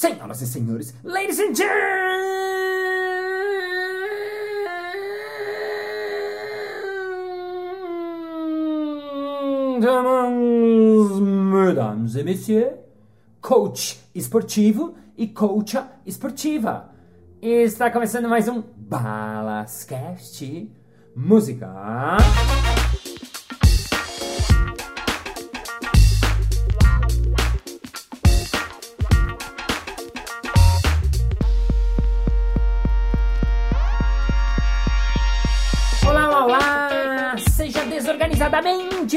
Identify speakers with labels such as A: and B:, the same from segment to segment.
A: Senhoras e senhores, ladies and gentlemen, mesdames et messieurs, coach esportivo e coacha esportiva. Está começando mais um Balascast Música.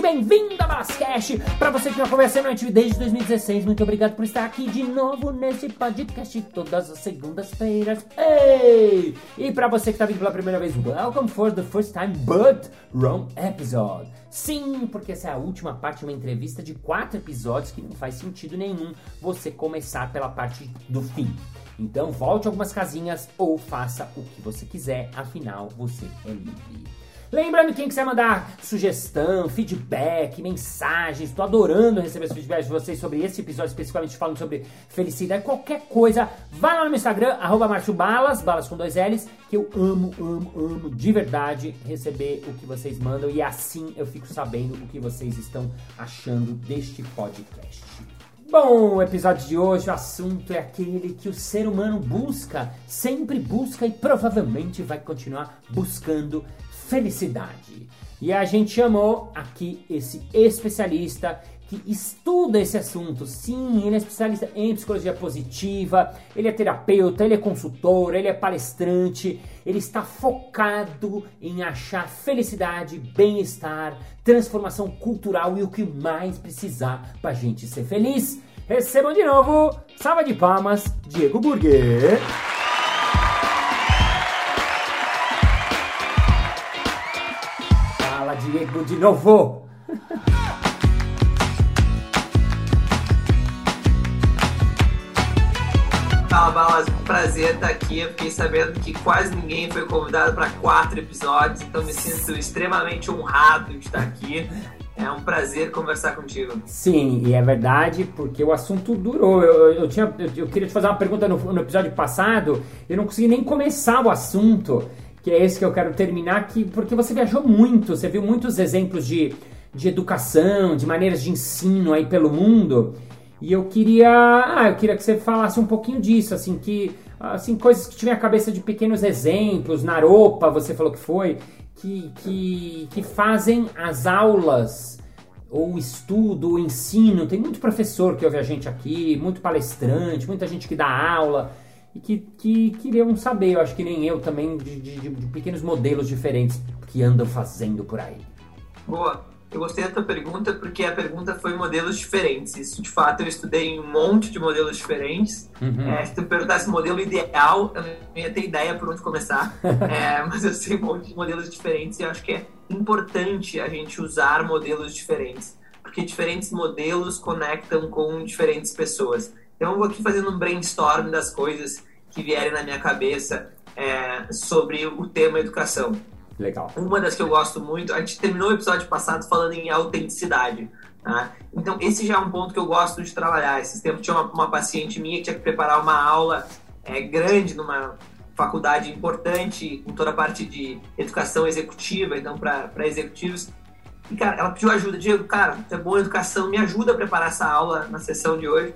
A: Bem-vindo a Balascast! Para você que me acompanha semanalmente desde 2016, muito obrigado por estar aqui de novo nesse podcast todas as segundas-feiras. Ei! E para você que está vindo pela primeira vez, welcome for the first time, but wrong episode. Sim, porque essa é a última parte de uma entrevista de quatro episódios que não faz sentido nenhum você começar pela parte do fim. Então volte algumas casinhas ou faça o que você quiser, afinal você é livre. Lembrando, quem quiser mandar sugestão, feedback, mensagens, estou adorando receber os feedbacks de vocês sobre esse episódio, especificamente falando sobre felicidade, qualquer coisa, vai lá no meu Instagram, arroba Márcio Balas, balas com dois L's, que eu amo, amo, amo de verdade receber o que vocês mandam e assim eu fico sabendo o que vocês estão achando deste podcast. Bom, o episódio de hoje, o assunto é aquele que o ser humano busca, sempre busca e provavelmente vai continuar buscando felicidade. E a gente chamou aqui esse especialista que estuda esse assunto. Sim, ele é especialista em psicologia positiva, ele é terapeuta, ele é consultor, ele é palestrante, ele está focado em achar felicidade, bem-estar, transformação cultural e o que mais precisar pra gente ser feliz. Recebam de novo, salva de palmas, Diego Burger. Diego, de novo.
B: Fala, Balas, prazer estar aqui. Eu fiquei sabendo que quase ninguém foi convidado para quatro episódios, então me sinto extremamente honrado de estar aqui. É um prazer conversar contigo.
A: Sim, e é verdade, porque o assunto durou. Eu, eu, tinha, eu, eu queria te fazer uma pergunta no, no episódio passado, eu não consegui nem começar o assunto, que é esse que eu quero terminar, que, porque você viajou muito, você viu muitos exemplos de, de educação, de maneiras de ensino aí pelo mundo. E eu queria, ah, eu queria que você falasse um pouquinho disso, assim, que assim, coisas que tiverem a cabeça de pequenos exemplos, na Europa, você falou que foi, que, que, que fazem as aulas, ou estudo, o ensino. Tem muito professor que ouve a gente aqui, muito palestrante, muita gente que dá aula e que, que queriam saber, eu acho que nem eu também, de, de, de pequenos modelos diferentes que andam fazendo por aí.
B: Boa. Eu gostei da tua pergunta porque a pergunta foi modelos diferentes. Isso, de fato, eu estudei um monte de modelos diferentes.
A: Uhum.
B: É, se tu perguntasse modelo ideal, eu não ia ter ideia por onde começar. é, mas eu sei um monte de modelos diferentes e eu acho que é importante a gente usar modelos diferentes. Porque diferentes modelos conectam com diferentes pessoas. Então, eu vou aqui fazendo um brainstorm das coisas que vierem na minha cabeça é, sobre o tema educação.
A: Legal.
B: Uma das que eu gosto muito, a gente terminou o episódio passado falando em autenticidade. Tá? Então, esse já é um ponto que eu gosto de trabalhar. Esses tempos tinha uma, uma paciente minha que tinha que preparar uma aula é, grande numa faculdade importante, com toda a parte de educação executiva, então, para executivos. E, cara, ela pediu ajuda. Diego, cara, você é boa educação, me ajuda a preparar essa aula na sessão de hoje.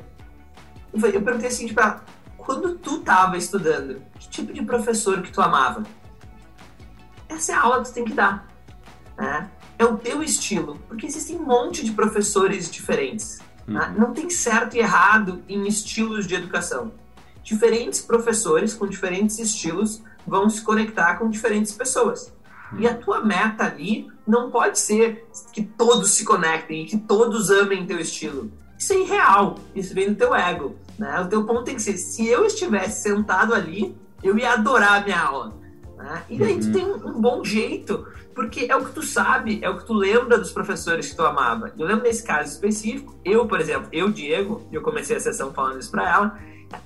B: Eu, falei, eu perguntei assim para ela, quando tu estava estudando, que tipo de professor que tu amava? essa é a aula que você tem que dar. Né? É o teu estilo, porque existem um monte de professores diferentes. Né? Não tem certo e errado em estilos de educação. Diferentes professores com diferentes estilos vão se conectar com diferentes pessoas. E a tua meta ali não pode ser que todos se conectem e que todos amem teu estilo. Isso é irreal, isso vem do teu ego. Né? O teu ponto tem que ser, se eu estivesse sentado ali, eu ia adorar a minha aula. Né? E daí tu tem um, um, bom jeito, porque é o que tu sabe, é o que tu lembra dos professores que tu amava. Eu lembro nesse caso específico, eu, por exemplo, eu, Diego, eu comecei a sessão falando isso para ela,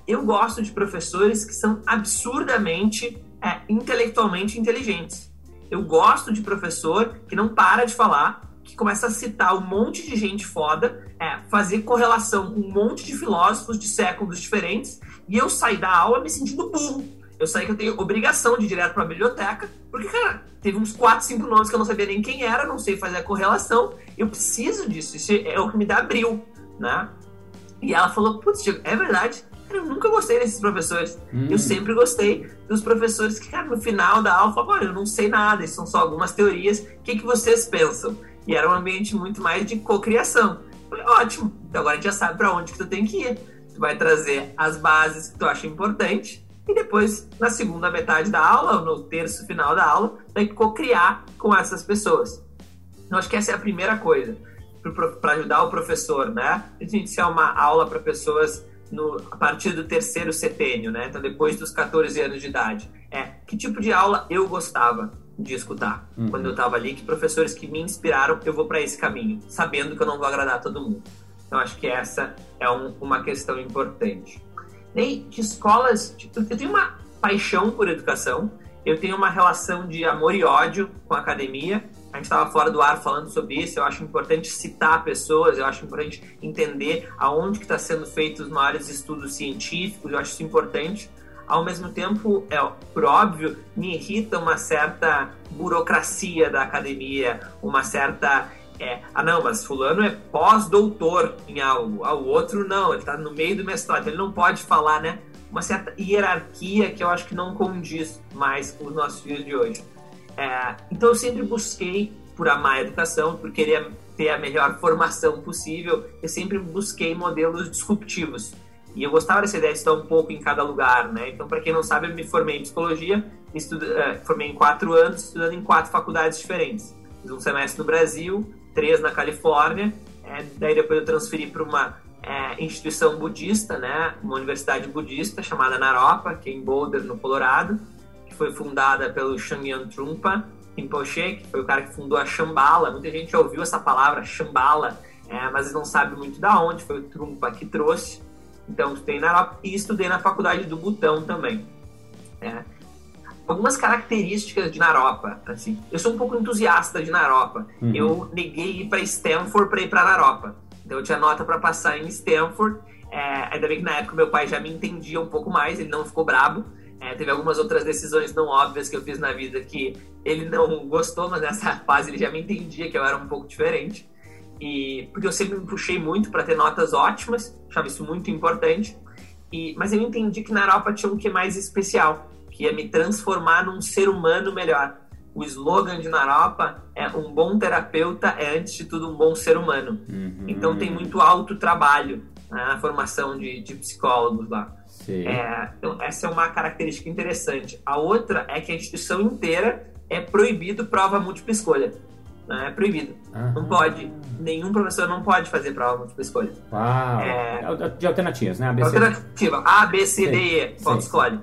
B: eu gosto de professores que são absurdamente é, intelectualmente inteligentes. Eu gosto de professor que não para de falar que começa a citar um monte de gente foda, é, fazer correlação com um monte de filósofos de séculos diferentes, e eu saí da aula me sentindo burro. Eu saí que eu tenho obrigação de ir direto para a biblioteca, porque, cara, teve uns 4, 5 nomes que eu não sabia nem quem era, não sei fazer a correlação, eu preciso disso, isso é o que me dá bril, né? E ela falou, putz, é verdade, eu nunca gostei desses professores. Hum. Eu sempre gostei dos professores que, cara, no final da aula, falavam, olha, eu não sei nada, isso são só algumas teorias, o que, que vocês pensam? E era um ambiente muito mais de cocriação. Falei, ótimo, então agora a gente já sabe para onde que tu tem que ir. Tu vai trazer as bases que tu acha importante e depois, na segunda metade da aula, ou no terço final da aula, vai cocriar com essas pessoas. Então, acho que essa é a primeira coisa para ajudar o professor, né? A gente iniciar uma aula para pessoas no, a partir do terceiro setênio, né? Então, depois dos 14 anos de idade. É, que tipo de aula eu gostava de escutar uhum. quando eu estava ali? Que professores que me inspiraram, eu vou para esse caminho, sabendo que eu não vou agradar todo mundo. Então, acho que essa é um, uma questão importante. E de escolas, eu tenho uma paixão por educação, eu tenho uma relação de amor e ódio com a academia, a gente estava fora do ar falando sobre isso. Eu acho importante citar pessoas, eu acho importante entender aonde que está sendo feitos os maiores estudos científicos. Eu acho isso importante. Ao mesmo tempo, é por óbvio, me irrita uma certa burocracia da academia, uma certa é, ah não, mas fulano é pós-doutor em algo, ah, o outro não, ele está no meio do mestrado, ele não pode falar, né? Uma certa hierarquia que eu acho que não condiz mais com os nossos dias de hoje. É, então eu sempre busquei por amar a educação, por querer ter a melhor formação possível, eu sempre busquei modelos disruptivos. E eu gostava dessa ideia de estar um pouco em cada lugar, né? Então, para quem não sabe, eu me formei em psicologia, estudo, uh, formei em quatro anos, estudando em quatro faculdades diferentes. Fiz um semestre no Brasil, três na Califórnia, é, daí depois eu transferi para uma é, instituição budista, né? Uma universidade budista chamada Naropa, que é em Boulder, no Colorado foi fundada pelo Shangyang Trungpa Rinpoche, que foi o cara que fundou a Shambhala. Muita gente já ouviu essa palavra, Shambhala, é, mas não sabe muito da onde, foi o Trungpa que trouxe. Então, estudei na e estudei na faculdade do Butão também. É. Algumas características de Naropa, assim. Eu sou um pouco entusiasta de Naropa. Uhum. Eu neguei ir para Stanford para ir para Naropa. Então, eu tinha nota para passar em Stanford. É, ainda bem que na época meu pai já me entendia um pouco mais, ele não ficou brabo. É, teve algumas outras decisões não óbvias que eu fiz na vida que ele não gostou, mas nessa fase ele já me entendia que eu era um pouco diferente. E porque eu sempre me puxei muito para ter notas ótimas, achava isso muito importante. E, mas eu entendi que na Europa tinha um que mais especial, que ia me transformar num ser humano melhor. O slogan de Naropa é um bom terapeuta é antes de tudo um bom ser humano. Uhum. Então tem muito alto trabalho na formação de, de psicólogos lá. É, então, essa é uma característica interessante. A outra é que a instituição inteira é proibido prova múltipla escolha. Né? É proibido. Uhum. Não pode. Nenhum professor não pode fazer prova múltipla escolha.
A: Uau. É, de alternativas, né? A, B,
B: Alternativa. A, B, C, D, E. Qual escolhe?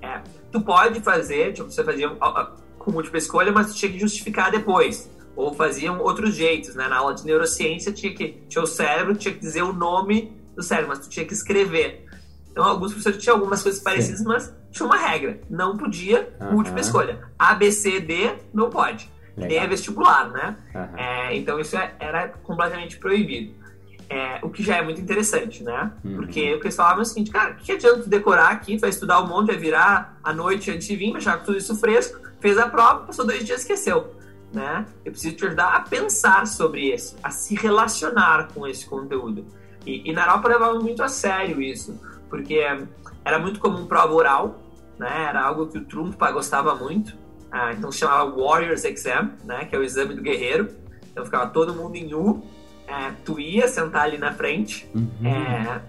B: É, tu pode fazer, tipo, você fazia com múltipla escolha, mas tu tinha que justificar depois. Ou faziam outros jeitos, né? Na aula de neurociência tinha que. Tinha o cérebro, tinha que dizer o nome do cérebro, mas tu tinha que escrever. Então, alguns professores tinham algumas coisas parecidas, Sim. mas tinha uma regra. Não podia uhum. múltipla escolha. A, B, C, D, não pode. Legal. Nem é vestibular, né? Uhum. É, então, isso é, era completamente proibido. É, o que já é muito interessante, né? Uhum. Porque o que eles falavam é o seguinte, cara, o que adianta decorar aqui, vai estudar um monte, vai virar a noite antes de vir, achar tudo isso fresco, fez a prova, passou dois dias e esqueceu. Né? Eu preciso te ajudar a pensar sobre isso, a se relacionar com esse conteúdo. E, e na Europa levava muito a sério isso porque era muito comum prova oral, né? Era algo que o Trump gostava muito. Ah, então chamava Warriors Exam, né? Que é o exame do guerreiro. Então ficava todo mundo em U. É, tu ia sentar ali na frente uhum. é,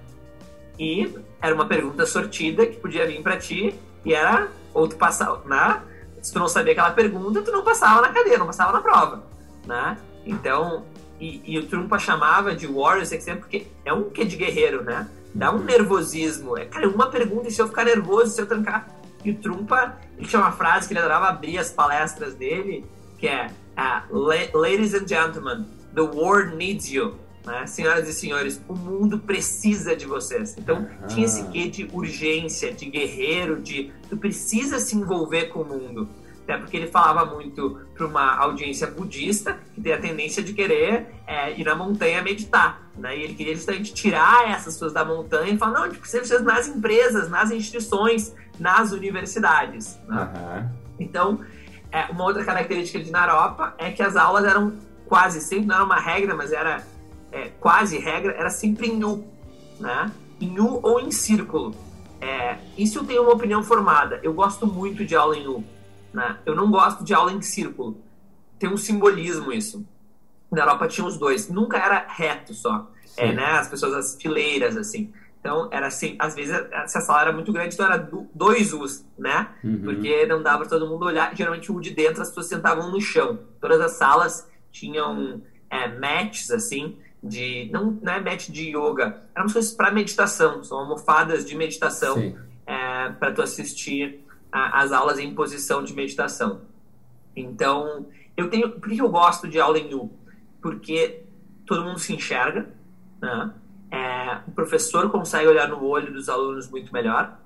B: e era uma pergunta sortida que podia vir para ti e era ou tu passava, né? Se tu não sabia aquela pergunta, tu não passava na cadeira, não passava na prova, né? Então, e, e o Trump chamava de Warriors Exam porque é um que de guerreiro, né? dá um nervosismo. É, cara, uma pergunta e se eu ficar nervoso, se eu trancar. E o Trumpa, ele tinha uma frase que ele adorava abrir as palestras dele, que é uh, Ladies and gentlemen, the world needs you. Né? Senhoras e senhores, o mundo precisa de vocês. Então, ah. tinha esse quê de urgência, de guerreiro, de tu precisa se envolver com o mundo. até porque ele falava muito para uma audiência budista que tem a tendência de querer é, ir na montanha meditar. Né? E ele queria justamente tirar essas pessoas da montanha e falar: não, a gente precisa vocês nas empresas, nas instituições, nas universidades. Né? Uhum. Então, é, uma outra característica de Naropa é que as aulas eram quase sempre, não era uma regra, mas era é, quase regra, era sempre em U, né? Em U ou em círculo. É, isso eu tenho uma opinião formada. Eu gosto muito de aula em U. Né? Eu não gosto de aula em círculo. Tem um simbolismo isso. Na Europa tinha os dois. Nunca era reto só. É, né? As pessoas, as fileiras, assim. Então, era assim, às vezes, essa sala era muito grande, então era dois U's, né? Uhum. Porque não dava para todo mundo olhar. Geralmente, o de dentro, as pessoas sentavam no chão. Todas as salas tinham é, mats, assim, de. Não, não é mat de yoga, eram coisas para meditação, são almofadas de meditação é, para tu assistir a, as aulas em posição de meditação. Então, eu tenho. Por que eu gosto de aula em U? Porque todo mundo se enxerga, né? É, o professor consegue olhar no olho dos alunos muito melhor.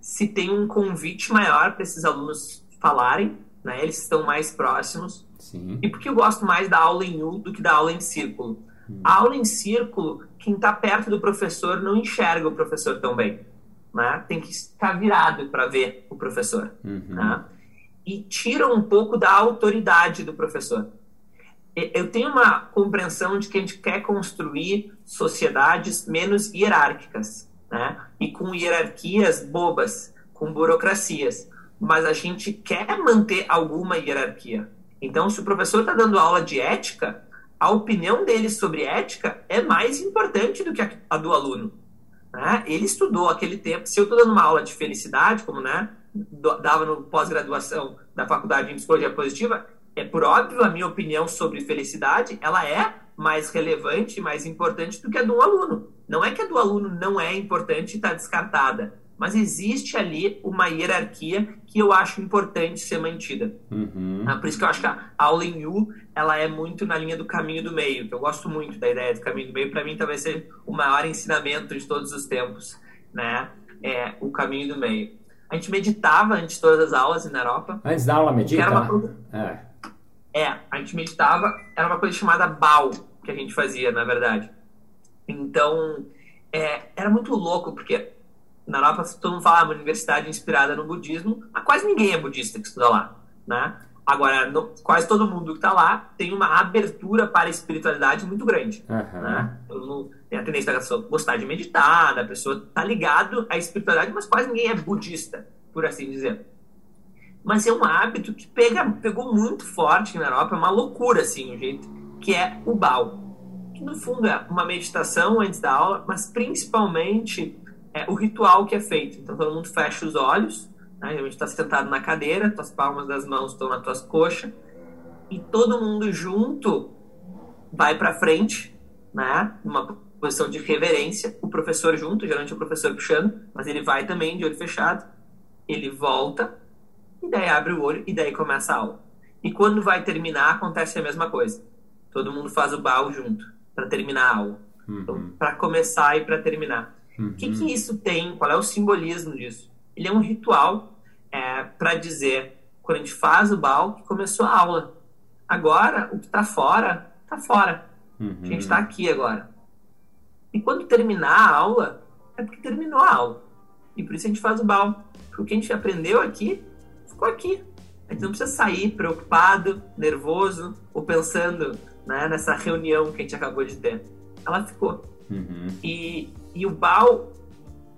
B: Se tem um convite maior para esses alunos falarem, né? Eles estão mais próximos. Sim. E porque eu gosto mais da aula em U do que da aula em círculo. Hum. A aula em círculo, quem está perto do professor não enxerga o professor tão bem né? Tem que estar virado para ver o professor, uhum. né? E tira um pouco da autoridade do professor. Eu tenho uma compreensão de que a gente quer construir sociedades menos hierárquicas, né? E com hierarquias bobas, com burocracias. Mas a gente quer manter alguma hierarquia. Então, se o professor está dando aula de ética, a opinião dele sobre ética é mais importante do que a do aluno. Né? Ele estudou aquele tempo. Se eu estou dando uma aula de felicidade, como né, dava no pós-graduação da faculdade de psicologia positiva, é por óbvio a minha opinião sobre felicidade, ela é mais relevante, mais importante do que a do aluno. Não é que a do aluno não é importante e está descartada, mas existe ali uma hierarquia que eu acho importante ser mantida. Uhum. Ah, por isso que eu acho que a aula em U ela é muito na linha do caminho do meio, que eu gosto muito da ideia do caminho do meio. Para mim, talvez seja o maior ensinamento de todos os tempos, né? É o caminho do meio. A gente meditava antes de todas as aulas na Europa.
A: Antes da aula medita?
B: Era uma... é. É, a gente meditava, era uma coisa chamada BAU que a gente fazia, na verdade. Então, é, era muito louco, porque na Europa todo mundo fala ah, uma universidade inspirada no budismo, mas quase ninguém é budista que estuda lá, né? Agora, no, quase todo mundo que está lá tem uma abertura para a espiritualidade muito grande. Uhum. Né? Mundo tem a tendência da pessoa gostar de meditar, da pessoa tá ligado à espiritualidade, mas quase ninguém é budista, por assim dizer. Mas é um hábito que pega, pegou muito forte na Europa, é uma loucura, assim, o jeito, que é o Bao. Que no fundo é uma meditação antes da aula, mas principalmente é o ritual que é feito. Então todo mundo fecha os olhos, né? a gente está sentado na cadeira, tuas palmas das mãos estão nas tuas coxas, e todo mundo junto vai para frente, né? Numa posição de reverência, o professor junto, geralmente o professor puxando, mas ele vai também de olho fechado, ele volta, e daí abre o olho, e daí começa a aula. E quando vai terminar, acontece a mesma coisa. Todo mundo faz o bal junto, para terminar a aula. Então, uhum. Então, para começar e para terminar. O uhum. que, que isso tem? Qual é o simbolismo disso? Ele é um ritual é, para dizer, quando a gente faz o bal, que começou a aula. Agora, o que está fora, está fora. Uhum. A gente está aqui agora. E quando terminar a aula, é porque terminou a aula. E por isso a gente faz o bal. Porque o que a gente aprendeu aqui, ficou aqui. A gente não precisa sair preocupado, nervoso ou pensando né, nessa reunião que a gente acabou de ter. Ela ficou. Uhum. E e o BAL,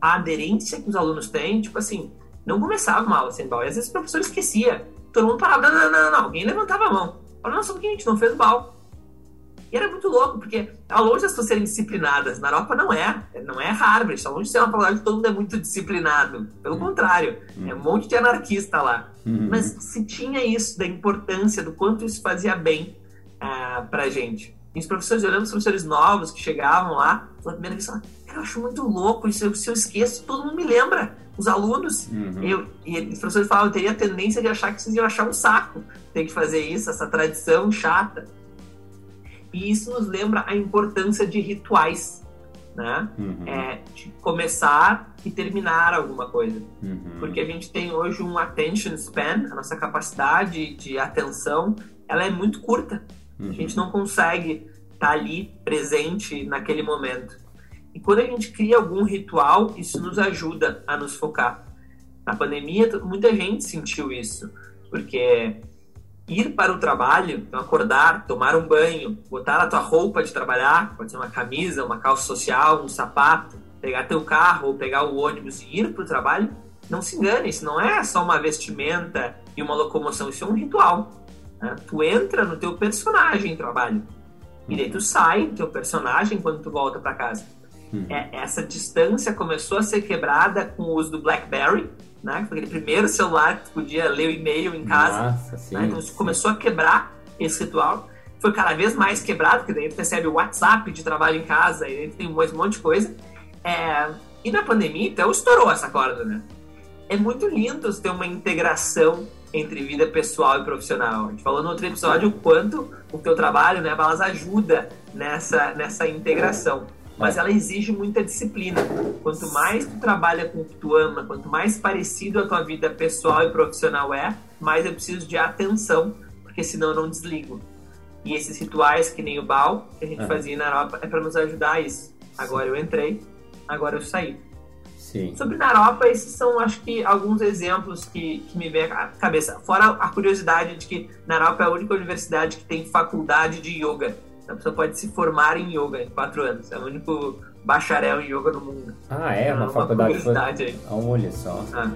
B: a aderência que os alunos têm, tipo assim, não começava uma aula sem BAL. E às vezes o professor esquecia. Todo mundo parava, não, não, não, não. Alguém levantava a mão. Falava, nossa, por que a gente não fez o BAL? E era muito louco, porque ao longe das pessoas serem disciplinadas, na Europa não é, não é Harvard, está longe de ser uma faculdade que todo mundo é muito disciplinado. Pelo contrário, uhum. é um monte de anarquista lá. Uhum. Mas se tinha isso, da importância, do quanto isso fazia bem uh, pra gente. E os professores, olhando os professores novos que chegavam lá, pela primeira vez, falavam, eu acho muito louco isso. Se eu esqueço, todo mundo me lembra. Os alunos. Uhum. Eu, e os professores falavam, eu teria a tendência de achar que vocês iam achar um saco ter que fazer isso, essa tradição chata. E isso nos lembra a importância de rituais. né? Uhum. É de começar e terminar alguma coisa.
A: Uhum.
B: Porque a gente tem hoje um attention span, a nossa capacidade de atenção, ela é muito curta. Uhum. A gente não consegue estar tá ali presente naquele momento. E quando a gente cria algum ritual, isso nos ajuda a nos focar. Na pandemia, muita gente sentiu isso, porque ir para o trabalho, então acordar, tomar um banho, botar a tua roupa de trabalhar, pode ser uma camisa, uma calça social, um sapato, pegar teu carro ou pegar o ônibus e ir para o trabalho, não se engane, isso não é só uma vestimenta e uma locomoção, isso é um ritual. Né? Tu entra no teu personagem em trabalho e daí tu sai do teu personagem quando tu volta para casa. Hum. É, essa distância começou a ser quebrada com o uso do BlackBerry, né? Aquele primeiro celular que podia ler o e-mail em casa. Nossa, sim, né? Então sim. começou a quebrar esse ritual. Foi cada vez mais quebrado, porque daí tu recebe o WhatsApp de trabalho em casa, e tem um monte de coisa. É... E na pandemia, então, estourou essa corda, né? É muito lindo ter uma integração entre vida pessoal e profissional. A gente falou no outro episódio o quanto o teu trabalho, né, Balas, ajuda nessa, nessa integração mas ela exige muita disciplina. Quanto mais tu trabalha com o que tu ama, quanto mais parecido a tua vida pessoal e profissional é, mais eu preciso de atenção, porque senão eu não desligo. E esses rituais, que nem o Bal, que a gente é. fazia na Europa, é para nos ajudar a isso. Agora eu entrei, agora eu saí.
A: Sim.
B: Sobre Naropa, esses são, acho que, alguns exemplos que, que me vem à cabeça. Fora a curiosidade de que Naropa é a única universidade que tem faculdade de yoga. A pessoa pode se formar em yoga em quatro anos. É o único bacharel em yoga no mundo.
A: Ah, é? Uma, uma faculdade. Foi... Aí. Olha só. Ah.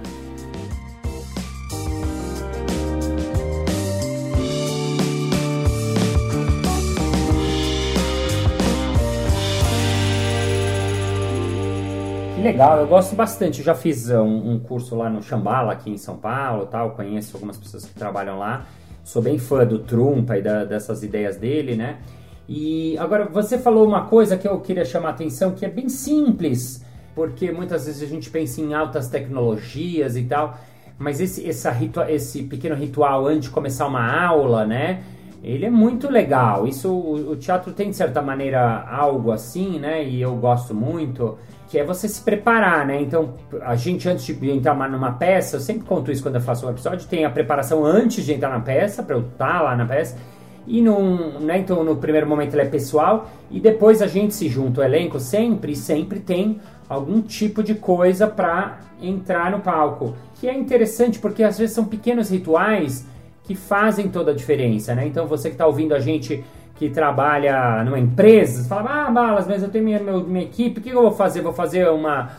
A: Que legal, eu gosto bastante. Eu já fiz um, um, curso lá no Chambala, aqui em São Paulo, tal. Conheço algumas pessoas que trabalham lá. Sou bem fã do Trumpa e da, dessas ideias dele, né? E agora você falou uma coisa que eu queria chamar a atenção, que é bem simples, porque muitas vezes a gente pensa em altas tecnologias e tal, mas esse, essa ritua, esse pequeno ritual antes de começar uma aula, né? Ele é muito legal. Isso o, o teatro tem de certa maneira algo assim, né? E eu gosto muito que é você se preparar, né? Então, a gente antes de entrar numa peça, eu sempre conto isso quando eu faço um episódio, tem a preparação antes de entrar na peça, para eu estar tá lá na peça, e num, né, então no primeiro momento ele é pessoal e depois a gente se junta. O elenco sempre sempre tem algum tipo de coisa para entrar no palco. Que é interessante porque às vezes são pequenos rituais que fazem toda a diferença né? Então você que está ouvindo a gente que trabalha numa empresa fala ah balas mas eu tenho minha, minha equipe o que eu vou fazer? Vou fazer uma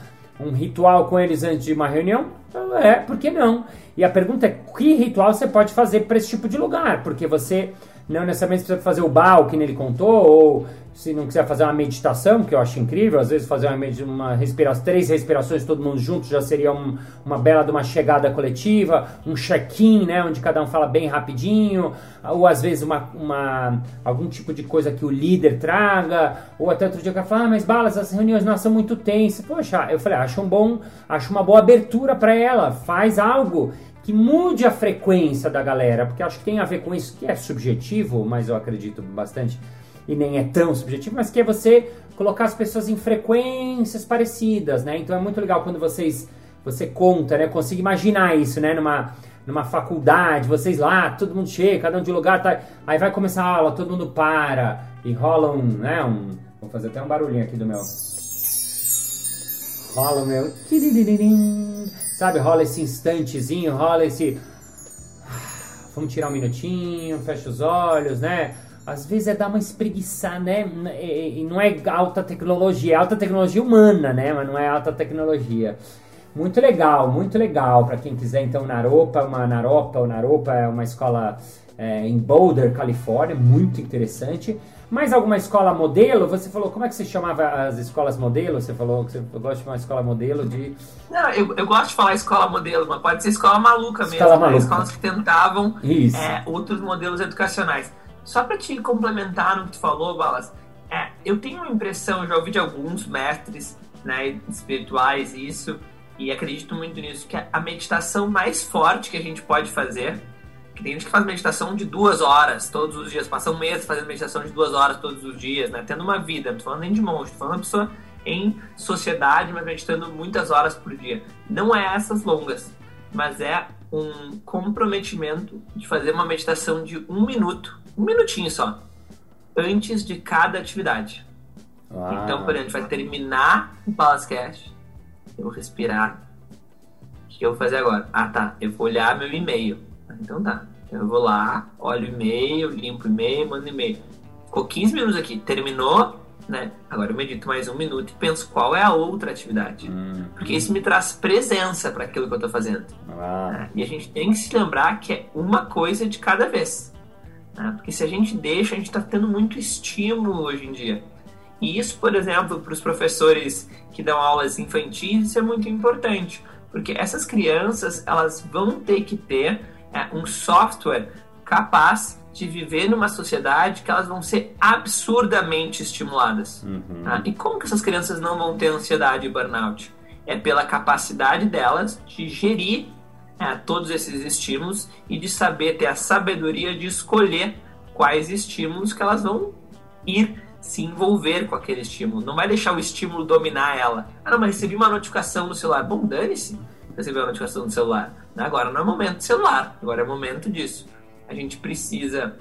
A: um ritual com eles antes de uma reunião? Então, é por que não? E a pergunta é que ritual você pode fazer para esse tipo de lugar? Porque você não necessariamente precisa fazer o BAL que ele contou, ou se não quiser fazer uma meditação, que eu acho incrível, às vezes fazer uma, uma respiração, três respirações todo mundo junto já seria um, uma bela de uma chegada coletiva, um check-in, né, onde cada um fala bem rapidinho, ou às vezes uma, uma, algum tipo de coisa que o líder traga, ou até outro dia que fala, ah, mas Balas, as reuniões nossas são muito tensas. Poxa, eu falei, acho um bom, acho uma boa abertura para ela, faz algo que mude a frequência da galera, porque acho que tem a ver com isso, que é subjetivo, mas eu acredito bastante, e nem é tão subjetivo, mas que é você colocar as pessoas em frequências parecidas, né? Então é muito legal quando vocês você conta, né? Eu consigo imaginar isso, né? Numa, numa faculdade, vocês lá, todo mundo chega, cada um de lugar, tá, aí vai começar a aula, todo mundo para e rola um, né? Um, vou fazer até um barulhinho aqui do meu. Rola o meu. Sabe, rola esse instantezinho, rola esse. Vamos tirar um minutinho, fecha os olhos, né? Às vezes é dar uma espreguiçada, né? E não é alta tecnologia, é alta tecnologia humana, né? Mas não é alta tecnologia. Muito legal, muito legal. Para quem quiser, então, Naropa, uma Naropa, ou Naropa é uma escola é, em Boulder, Califórnia, muito interessante. Mais alguma escola modelo? Você falou, como é que você chamava as escolas modelo? Você falou que você gosta de uma escola modelo de.
B: Não, eu, eu gosto de falar escola modelo, mas pode ser escola maluca mesmo. Escola né? maluca. Escolas que tentavam é, outros modelos educacionais. Só para te complementar no que tu falou, Balas, é, eu tenho a impressão, já ouvi de alguns mestres né, espirituais isso, e acredito muito nisso, que a meditação mais forte que a gente pode fazer tem gente que faz meditação de duas horas todos os dias, passa um mês fazendo meditação de duas horas todos os dias, né? Tendo uma vida, não tô falando nem de monge, tô falando uma pessoa em sociedade, mas meditando muitas horas por dia. Não é essas longas, mas é um comprometimento de fazer uma meditação de um minuto, um minutinho só, antes de cada atividade. Ah. Então, por exemplo, a gente vai terminar o Palascast, eu vou respirar. O que eu vou fazer agora? Ah, tá, eu vou olhar meu e-mail. Então tá, eu vou lá, olho o e-mail, limpo o e-mail, mando e-mail. Ficou 15 minutos aqui, terminou, né? Agora eu medito mais um minuto e penso qual é a outra atividade. Hum, Porque isso me traz presença para aquilo que eu estou fazendo. Ah. Né? E a gente tem que se lembrar que é uma coisa de cada vez. Né? Porque se a gente deixa, a gente está tendo muito estímulo hoje em dia. E isso, por exemplo, para os professores que dão aulas infantis, isso é muito importante. Porque essas crianças, elas vão ter que ter um software capaz de viver numa sociedade que elas vão ser absurdamente estimuladas. Uhum. Tá? E como que essas crianças não vão ter ansiedade e burnout? É pela capacidade delas de gerir é, todos esses estímulos e de saber ter a sabedoria de escolher quais estímulos que elas vão ir se envolver com aquele estímulo. Não vai deixar o estímulo dominar ela. Ah, não, mas recebi uma notificação no celular. Bom, dane-se. Recebeu uma notificação no celular. Agora não é momento de celular. Agora é momento disso a gente precisa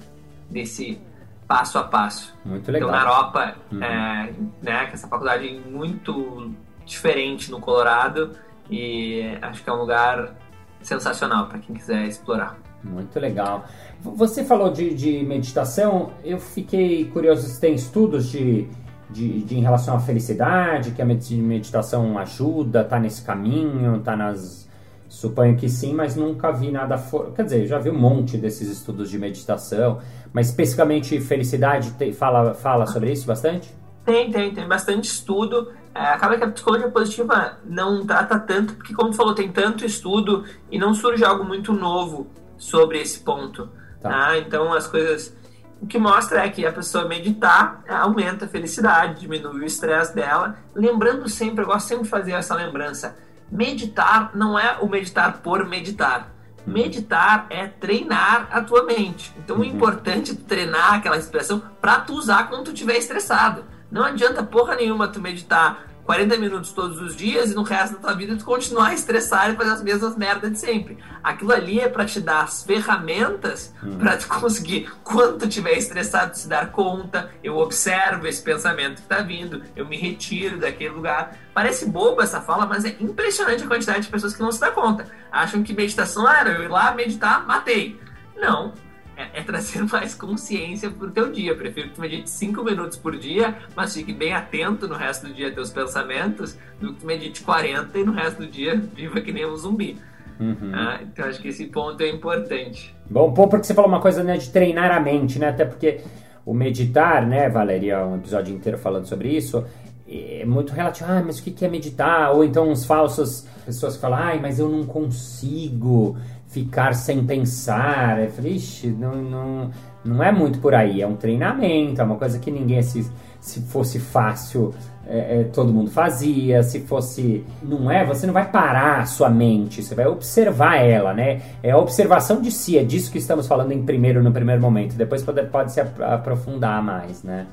B: desse passo a passo.
A: Muito legal.
B: Então, na Europa, uhum. é, né, que essa faculdade é muito diferente no Colorado e acho que é um lugar sensacional para quem quiser explorar.
A: Muito legal. Você falou de, de meditação, eu fiquei curioso se tem estudos de, de, de, em relação à felicidade, que a meditação ajuda, tá nesse caminho, tá nas Suponho que sim, mas nunca vi nada. For... Quer dizer, já vi um monte desses estudos de meditação, mas especificamente felicidade tem, fala, fala sobre isso bastante?
B: Tem, tem, tem bastante estudo. É, acaba que a psicologia positiva não trata tanto, porque, como falou, tem tanto estudo e não surge algo muito novo sobre esse ponto. Tá. Tá? Então, as coisas. O que mostra é que a pessoa meditar aumenta a felicidade, diminui o estresse dela. Lembrando sempre, eu gosto sempre de fazer essa lembrança Meditar não é o meditar por meditar. Meditar é treinar a tua mente. Então uhum. o importante é treinar aquela expressão para tu usar quando tu estiver estressado. Não adianta porra nenhuma tu meditar 40 minutos todos os dias e no resto da tua vida tu continuar estressado e fazer as mesmas merdas de sempre. Aquilo ali é para te dar as ferramentas hum. para tu conseguir, quando tu estiver estressado, se dar conta. Eu observo esse pensamento que tá vindo, eu me retiro daquele lugar. Parece boba essa fala, mas é impressionante a quantidade de pessoas que não se dá conta. Acham que meditação era eu ir lá meditar, matei. Não, é, é, trazer mais consciência pro teu dia. Prefiro que tu medite 5 minutos por dia, mas fique bem atento no resto do dia a teus pensamentos, do que tu medite 40 e no resto do dia viva que nem um zumbi. Uhum. Ah, então acho que esse ponto é importante.
A: Bom, bom, porque você falou uma coisa né, de treinar a mente, né? Até porque o meditar, né, Valeria, um episódio inteiro falando sobre isso, é muito relativo. Ah, mas o que é meditar? Ou então uns falsos pessoas que falam, ai, mas eu não consigo ficar sem pensar. Eu falei, ixi, não, não, não é muito por aí. É um treinamento, é uma coisa que ninguém, se, se fosse fácil, é, é, todo mundo fazia. Se fosse. Não é, você não vai parar a sua mente, você vai observar ela, né? É a observação de si, é disso que estamos falando em primeiro, no primeiro momento. Depois pode, pode se aprofundar mais, né?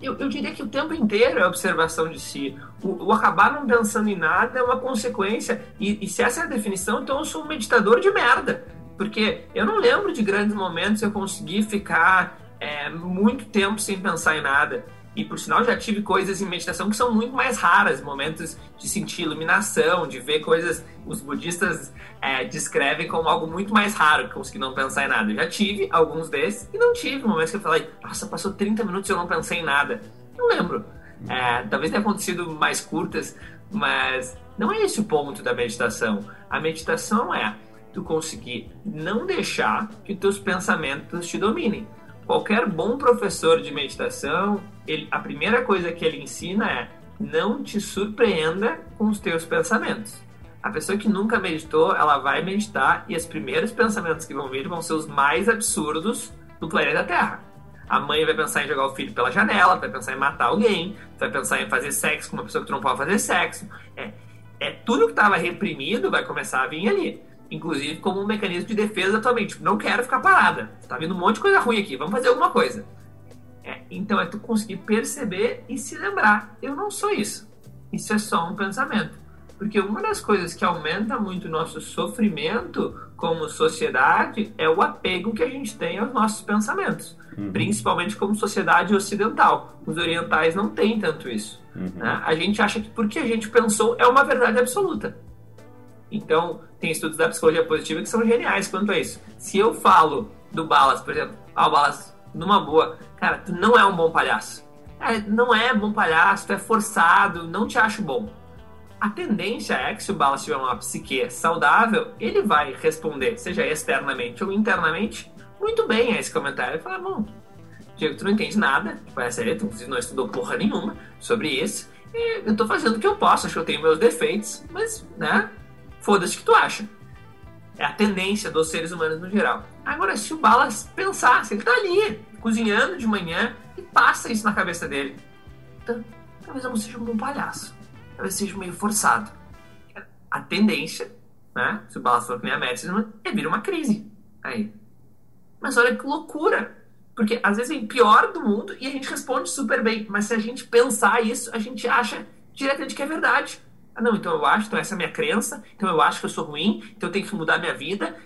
B: Eu, eu, diria que o tempo inteiro é observação de si. O, o, acabar não pensando em nada é uma consequência. E, e, se essa é a definição, então eu sou um meditador de merda. Porque eu não lembro de grandes momentos eu consegui ficar é, muito tempo sem pensar em nada. E por sinal já tive coisas em meditação que são muito mais raras, momentos de sentir iluminação, de ver coisas. Os budistas é, descrevem como algo muito mais raro que conseguir não pensar em nada. Eu já tive alguns desses e não tive momentos que eu falei, nossa, passou 30 minutos e eu não pensei em nada. Não lembro. É, talvez tenha acontecido mais curtas, mas não é esse o ponto da meditação. A meditação é tu conseguir não deixar que teus pensamentos te dominem. Qualquer bom professor de meditação, ele, a primeira coisa que ele ensina é não te surpreenda com os teus pensamentos. A pessoa que nunca meditou, ela vai meditar e os primeiros pensamentos que vão vir vão ser os mais absurdos do planeta Terra. A mãe vai pensar em jogar o filho pela janela, vai pensar em matar alguém, vai pensar em fazer sexo com uma pessoa que tu não pode fazer sexo. É, é tudo que estava reprimido vai começar a vir ali inclusive como um mecanismo de defesa da tua mente. Tipo, não quero ficar parada. Tá vindo um monte de coisa ruim aqui, vamos fazer alguma coisa. É, então é tu conseguir perceber e se lembrar. Eu não sou isso. isso é só um pensamento. Porque uma das coisas que aumenta muito o nosso sofrimento como sociedade é o apego que a gente tem aos nossos pensamentos. Uhum. Principalmente como sociedade ocidental. Os orientais não têm tanto isso. Uhum. Né? A gente acha que porque a gente pensou é uma verdade absoluta. Então, tem estudos da psicologia positiva que são geniais quanto a isso. Se eu falo do Balas, por exemplo, ah, o Balas, numa boa, cara, tu não é um bom palhaço. É, não é bom palhaço, tu é forçado, não te acho bom a tendência é que se o Balas tiver uma psique saudável, ele vai responder, seja externamente ou internamente, muito bem a esse comentário. Ele fala, bom, Diego, tu não entende nada, parece ele, tu não estudou porra nenhuma sobre isso, e eu tô fazendo o que eu posso, acho que eu tenho meus defeitos, mas, né, foda-se o que tu acha. É a tendência dos seres humanos no geral. Agora, se o Balas pensar, se ele tá ali, cozinhando de manhã, e passa isso na cabeça dele, então, talvez eu não seja um bom palhaço talvez seja meio forçado. A tendência, né? Se o balanço for que nem a Médici, é vir uma crise. Aí. Mas olha que loucura! Porque às vezes é pior do mundo e a gente responde super bem. Mas se a gente pensar isso, a gente acha diretamente que é verdade. Ah, não, então eu acho, então essa é a minha crença, então eu acho que eu sou ruim, então eu tenho que mudar minha vida.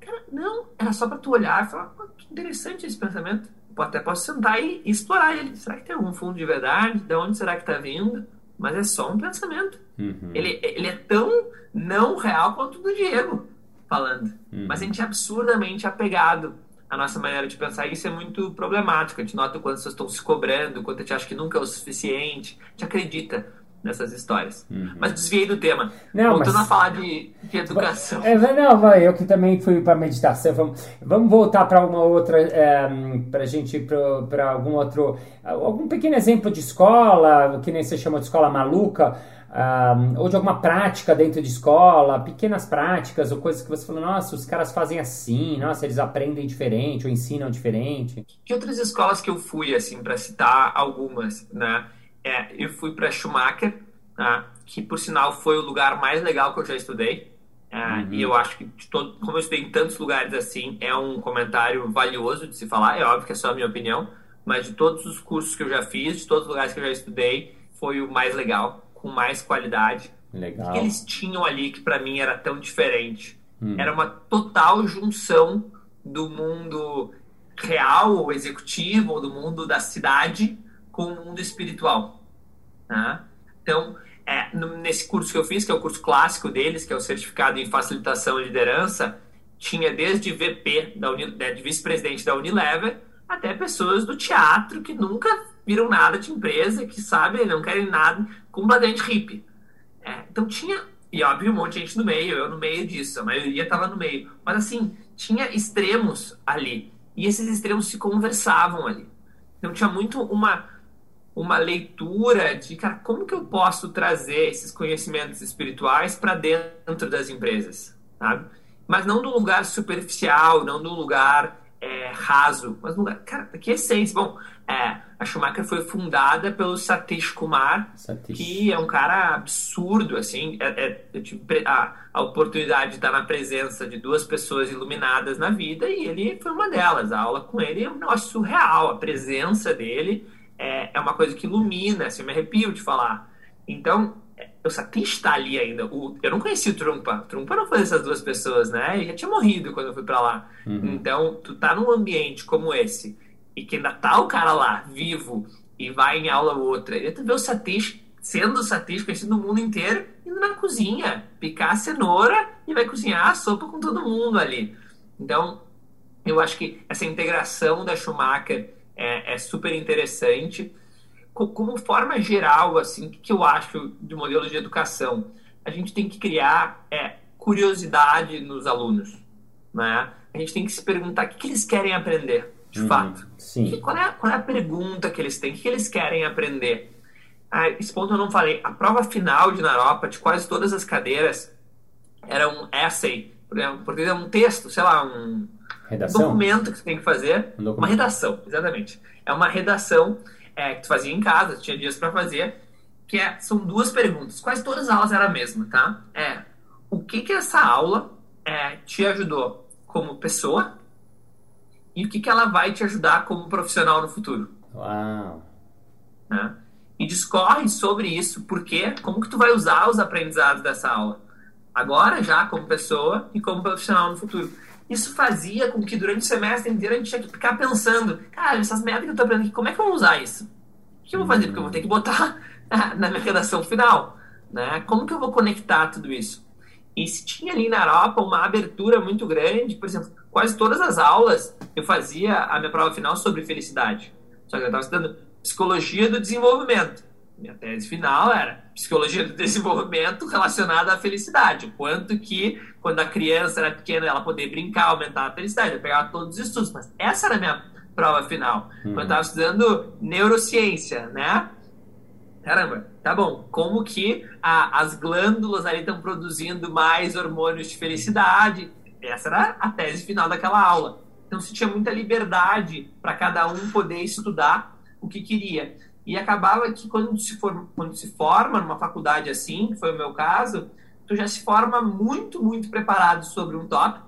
B: Cara, não, era só para tu olhar e falar, que interessante esse pensamento. Eu até posso sentar e explorar ele. Será que tem algum fundo de verdade? De onde será que está vindo? mas é só um pensamento. Uhum. Ele, ele é tão não real quanto o do Diego falando. Uhum. Mas a gente é absurdamente apegado à nossa maneira de pensar. E isso é muito problemático. A gente nota quando as pessoas estão se cobrando, quando a gente acha que nunca é o suficiente. A gente acredita nessas histórias. Uhum. Mas desviei do tema. Não, Voltando mas... a falar de, de educação.
A: É, não, eu que também fui para meditação. Vamos, vamos voltar para uma outra, é, para a gente ir para algum outro, algum pequeno exemplo de escola, que nem você chama de escola maluca. Um, ou de alguma prática dentro de escola, pequenas práticas ou coisas que você falou, nossa, os caras fazem assim, nossa, eles aprendem diferente ou ensinam diferente.
B: Que outras escolas que eu fui, assim, para citar algumas, né? É, eu fui para Schumacher, né, que por sinal foi o lugar mais legal que eu já estudei. É, uhum. E eu acho que, todo, como eu estudei em tantos lugares assim, é um comentário valioso de se falar. É óbvio que é só a minha opinião, mas de todos os cursos que eu já fiz, de todos os lugares que eu já estudei, foi o mais legal, com mais qualidade.
A: Legal. O
B: que eles tinham ali que para mim era tão diferente? Hum. Era uma total junção do mundo real ou executivo, ou do mundo da cidade, com o mundo espiritual. Né? Então, é, nesse curso que eu fiz, que é o curso clássico deles, que é o certificado em facilitação e liderança, tinha desde VP, da Uni, né, de vice-presidente da Unilever, até pessoas do teatro que nunca viram nada de empresa, que sabem, não querem nada, completamente hippie. É, então tinha, e óbvio, um monte de gente no meio, eu no meio disso, a maioria estava no meio. Mas assim, tinha extremos ali. E esses extremos se conversavam ali. Então tinha muito uma uma leitura de, cara, como que eu posso trazer esses conhecimentos espirituais para dentro das empresas, sabe? Mas não do lugar superficial, não do lugar é, raso, mas no lugar, cara, que essência. Bom, é, a Schumacher foi fundada pelo Satish Kumar, Satish. que é um cara absurdo, assim, é, é, eu tive a, a oportunidade de estar na presença de duas pessoas iluminadas na vida e ele foi uma delas. A aula com ele é um negócio surreal, a presença dele é, é uma coisa que ilumina, assim, eu me arrepio de falar. Então, eu quem está ali ainda. O, eu não conheci o Trumpa. O Trumpa não foi dessas duas pessoas, né? Ele já tinha morrido quando eu fui para lá. Uhum. Então, tu tá num ambiente como esse e que ainda tá o cara lá, vivo, e vai em aula outra. E tu vê o Satish sendo o Satish conhecido no mundo inteiro, indo na cozinha, picar a cenoura e vai cozinhar a sopa com todo mundo ali. Então, eu acho que essa integração da Schumacher é, é super interessante. Como forma geral, assim, o que eu acho do modelo de educação? A gente tem que criar é, curiosidade nos alunos, né? A gente tem que se perguntar o que, que eles querem aprender, de uhum, fato.
A: Sim.
B: qual, é, qual é a pergunta que eles têm? O que, que eles querem aprender? Ah, esse ponto eu não falei. A prova final de Naropa, de quase todas as cadeiras, era um essay, por exemplo, porque é um texto, sei lá, um,
A: Redação?
B: Um documento que você tem que fazer. Um uma redação, exatamente. É uma redação é, que tu fazia em casa, tinha dias para fazer, que é, são duas perguntas. Quase todas as aulas eram a mesma, tá? É, o que que essa aula é, te ajudou como pessoa e o que que ela vai te ajudar como profissional no futuro?
A: Uau!
B: Né? e discorre sobre isso, porque como que tu vai usar os aprendizados dessa aula. Agora já como pessoa e como profissional no futuro. Isso fazia com que durante o semestre inteiro a gente tinha que ficar pensando, cara, essas metas que eu tô aprendendo aqui, como é que eu vou usar isso? O que eu vou fazer? Porque eu vou ter que botar na minha redação final. Né? Como que eu vou conectar tudo isso? E se tinha ali na Europa uma abertura muito grande, por exemplo, quase todas as aulas eu fazia a minha prova final sobre felicidade. Só que eu estava estudando psicologia do desenvolvimento. Minha tese final era psicologia do desenvolvimento relacionada à felicidade. Quanto que, quando a criança era pequena, ela poder brincar, aumentar a felicidade. Eu pegava todos os estudos. Mas essa era a minha prova final. Uhum. Quando eu estava estudando neurociência, né? Caramba, tá bom. Como que a, as glândulas ali estão produzindo mais hormônios de felicidade? Essa era a tese final daquela aula. Então se tinha muita liberdade para cada um poder estudar o que queria. E acabava que quando se, for, quando se forma numa faculdade assim, que foi o meu caso, tu já se forma muito, muito preparado sobre um tópico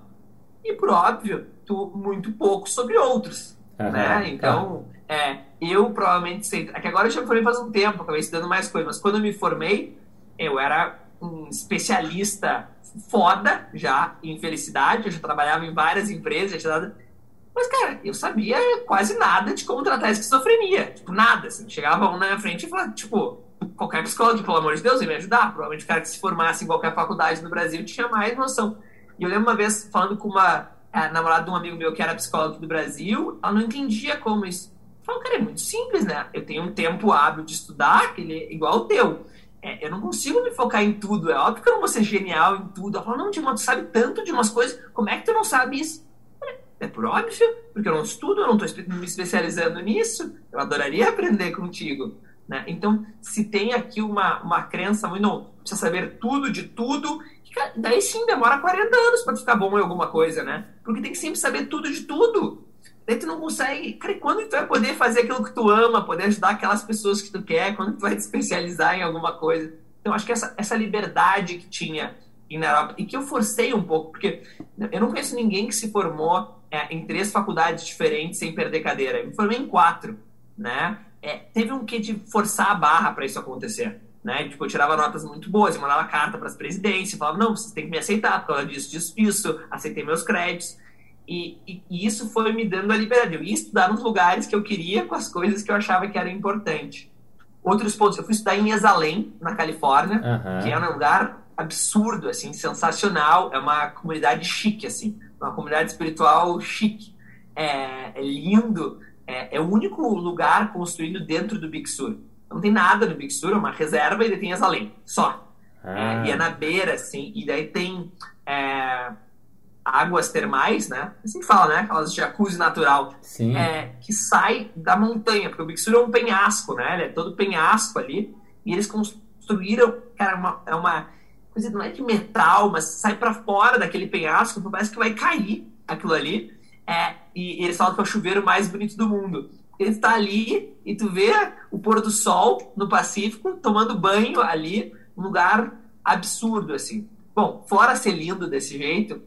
B: e, por óbvio, tu muito pouco sobre outros. Uhum, né? Então, é, eu provavelmente sei. É que agora eu já me formei faz um tempo, acabei estudando mais coisas, mas quando eu me formei, eu era um especialista foda já em felicidade, eu já trabalhava em várias empresas, já tinha dado. Mas, cara, eu sabia quase nada de como tratar a esquizofrenia. Tipo, nada. Assim. Chegava um na minha frente e falava, tipo, qualquer psicólogo, pelo amor de Deus, ia me ajudar. Provavelmente o cara que se formasse em qualquer faculdade no Brasil tinha mais noção. E eu lembro uma vez falando com uma a namorada de um amigo meu que era psicólogo do Brasil, ela não entendia como isso. Eu falo, cara, é muito simples, né? Eu tenho um tempo hábil de estudar, que ele é igual o teu. É, eu não consigo me focar em tudo. É óbvio que eu não vou ser genial em tudo. Ela fala, não, Dilma, tu sabe tanto de umas coisas, como é que tu não sabe isso? É por óbvio, porque eu não estudo, eu não estou me especializando nisso. Eu adoraria aprender contigo. Né? Então, se tem aqui uma, uma crença muito, não, precisa saber tudo de tudo daí sim demora 40 anos para ficar bom em alguma coisa, né? Porque tem que sempre saber tudo de tudo. Daí tu não consegue. Cara, quando tu vai poder fazer aquilo que tu ama, poder ajudar aquelas pessoas que tu quer, quando tu vai te especializar em alguma coisa? Então, acho que essa, essa liberdade que tinha na Europa, e que eu forcei um pouco, porque eu não conheço ninguém que se formou em três faculdades diferentes sem perder cadeira. Eu me formei em quatro, né? É, teve um que de forçar a barra para isso acontecer. Né? Tipo, eu tirava notas muito boas, eu mandava carta para as presidências, falava, não, vocês têm que me aceitar por causa disso, disso, disso, aceitei meus créditos. E, e, e, isso foi me dando a liberdade. Eu ia estudar nos lugares que eu queria com as coisas que eu achava que era importante. Outros pontos, eu fui estudar em Exalém, na Califórnia, uhum. que é um lugar absurdo, assim, sensacional. É uma comunidade chique, assim, uma comunidade espiritual chique. É, é lindo. É, é o único lugar construído dentro do Big Sur. Não tem nada no Big Sur, é uma reserva e tem as além, só. Ah. É, e é na beira, assim, e daí tem é, águas termais, né? Assim fala, né? Aquelas jacuzzi natural.
A: Sim.
B: É, que sai da montanha, porque o Big Sur é um penhasco, né? Ele é todo penhasco ali. E eles construíram, cara, uma, é uma coisa, não é de metal, mas sai para fora daquele penhasco, parece que vai cair aquilo ali. É, e, e eles falam que é o chuveiro mais bonito do mundo ele está ali e tu vê o pôr do sol no Pacífico, tomando banho ali, um lugar absurdo, assim. Bom, fora ser lindo desse jeito,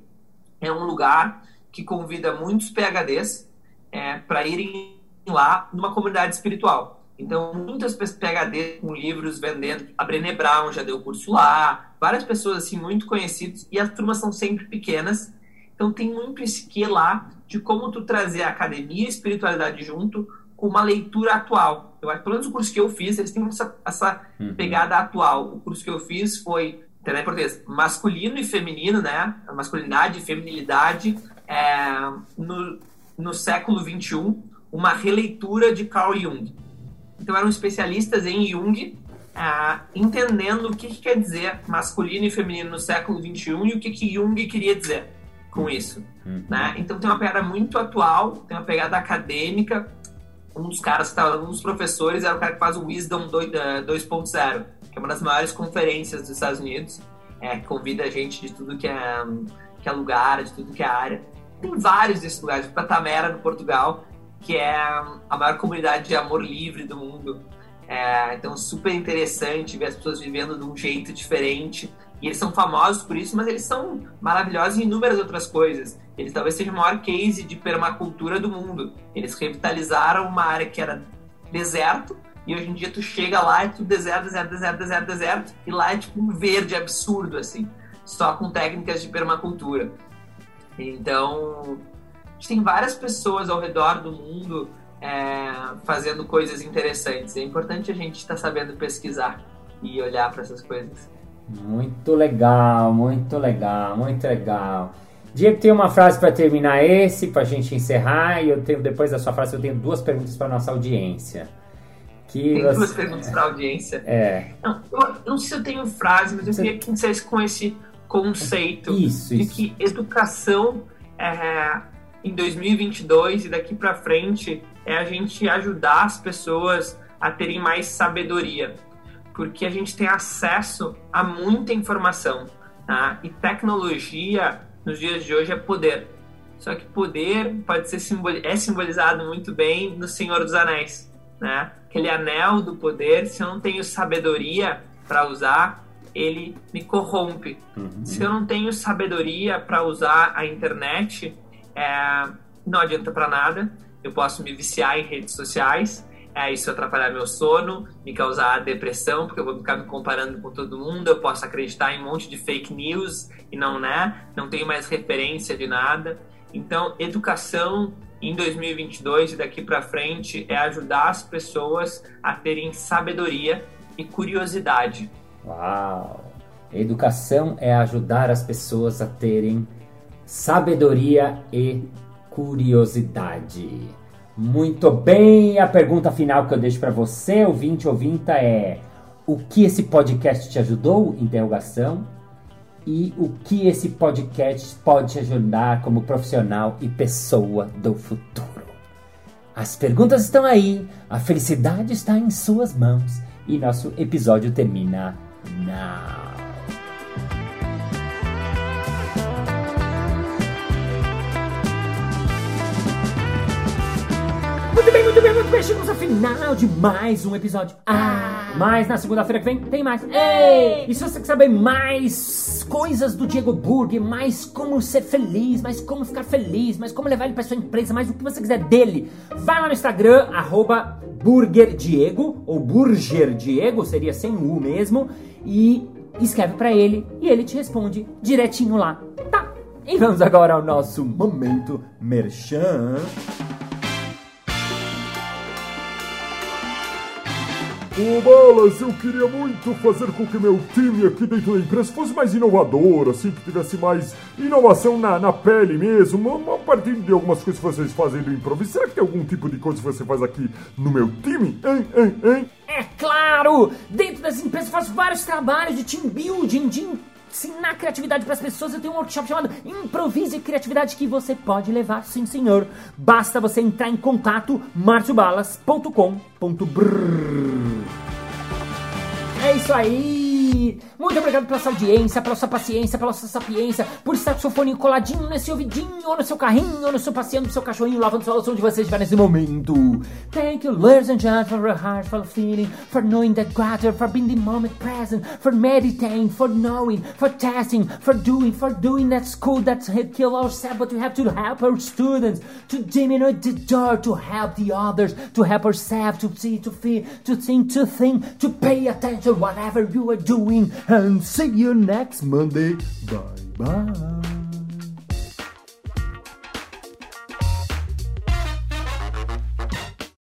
B: é um lugar que convida muitos PHDs é, para irem lá numa comunidade espiritual. Então, muitas PHDs com livros vendendo. A Brené Brown já deu curso lá, várias pessoas assim muito conhecidas, e as turmas são sempre pequenas. Então, tem muito esse que lá de como tu trazer a academia e a espiritualidade junto com uma leitura atual. Eu acho, pelo menos o curso que eu fiz, eles têm essa, essa uhum. pegada atual. O curso que eu fiz foi, entendeu? português, masculino e feminino, né? A masculinidade e feminilidade é, no, no século XXI, uma releitura de Carl Jung. Então eram especialistas em Jung, é, entendendo o que, que, quer dizer masculino e feminino no século XXI e o que, que Jung queria dizer com isso. Uhum. Né? Então tem uma pegada muito atual, tem uma pegada acadêmica, um dos caras, um dos professores era o cara que faz o Wisdom 2.0, eh, que é uma das maiores conferências dos Estados Unidos, é, que convida a gente de tudo que é, que é lugar, de tudo que é área. Tem vários desses lugares, tipo Tamera, no Portugal, que é a maior comunidade de amor livre do mundo. É, então, super interessante ver as pessoas vivendo de um jeito diferente. E eles são famosos por isso, mas eles são maravilhosos em inúmeras outras coisas. Eles talvez sejam o maior case de permacultura do mundo. Eles revitalizaram uma área que era deserto E hoje em dia tu chega lá é tudo deserto, deserto, deserto, deserto, deserto, e lá é tipo um verde absurdo, assim, só com técnicas de permacultura. Então, a gente tem várias pessoas ao redor do mundo é, fazendo coisas interessantes. É importante a gente estar tá sabendo pesquisar e olhar para essas coisas.
A: Muito legal, muito legal, muito legal. Diego tem uma frase para terminar esse, para a gente encerrar, e eu tenho depois da sua frase eu tenho duas perguntas para nossa audiência.
B: Que Tem você... duas perguntas para a audiência.
A: É.
B: Não, não sei se eu tenho frase, mas eu você... queria que vocês com esse conceito
A: isso,
B: de
A: isso.
B: que educação é, em 2022 e daqui para frente é a gente ajudar as pessoas a terem mais sabedoria, porque a gente tem acesso a muita informação, tá? E tecnologia nos dias de hoje é poder. Só que poder pode ser simbol... é simbolizado muito bem no Senhor dos Anéis né? Aquele anel do poder, se eu não tenho sabedoria para usar, ele me corrompe. Uhum. Se eu não tenho sabedoria para usar a internet, é, não adianta para nada. Eu posso me viciar em redes sociais, é, isso atrapalhar meu sono, me causar depressão, porque eu vou ficar me comparando com todo mundo. Eu posso acreditar em um monte de fake news e não, né? Não tenho mais referência de nada. Então, educação em 2022 e daqui para frente é ajudar as pessoas a terem sabedoria e curiosidade.
A: Uau! Educação é ajudar as pessoas a terem sabedoria e curiosidade. Muito bem, a pergunta final que eu deixo para você, ouvinte ouvinta, é: o que esse podcast te ajudou? Interrogação e o que esse podcast pode te ajudar como profissional e pessoa do futuro. As perguntas estão aí, a felicidade está em suas mãos e nosso episódio termina now. Muito bem, muito bem, muito bem. Chegamos ao final de mais um episódio. Ah, mas na segunda-feira que vem tem mais. Ei! E se você quer saber mais coisas do Diego Burger, mais como ser feliz, mais como ficar feliz, mais como levar ele para sua empresa, mais o que você quiser dele, vai lá no Instagram, arroba BurgerDiego, ou BurgerDiego, seria sem U mesmo, e escreve para ele e ele te responde direitinho lá. Tá? E vamos agora ao nosso momento merchan.
C: Ô Balas, eu queria muito fazer com que meu time aqui dentro da empresa fosse mais inovador, assim, que tivesse mais inovação na, na pele mesmo, a partir de algumas coisas que vocês fazem do improviso. Será que tem algum tipo de coisa que você faz aqui no meu time? Hein, hein, hein?
A: É claro! Dentro das empresas eu faço vários trabalhos de team building, de ensinar criatividade para as pessoas. Eu tenho um workshop chamado Improvise Criatividade que você pode levar, sim senhor. Basta você entrar em contato marciobalas.com.br. É isso aí! Muito obrigado pela sua audiência, pela sua paciência, pela sua sapiência, por estar com seu fone coladinho nesse ouvidinho, ou no seu carrinho, ou no seu passeando no seu cachorrinho, lavando sua louça onde você estiver nesse momento. Thank you, ladies and gentlemen, for your heartful feeling, for knowing that God, for being the moment present, for meditating, for knowing, for testing, for doing, for doing that school that's kill ourselves, but we have to help our students, to diminute the door, to help the others, to help ourselves, to see, to feel, to think, to think, to pay attention, whatever you are and see you next Monday. Bye bye.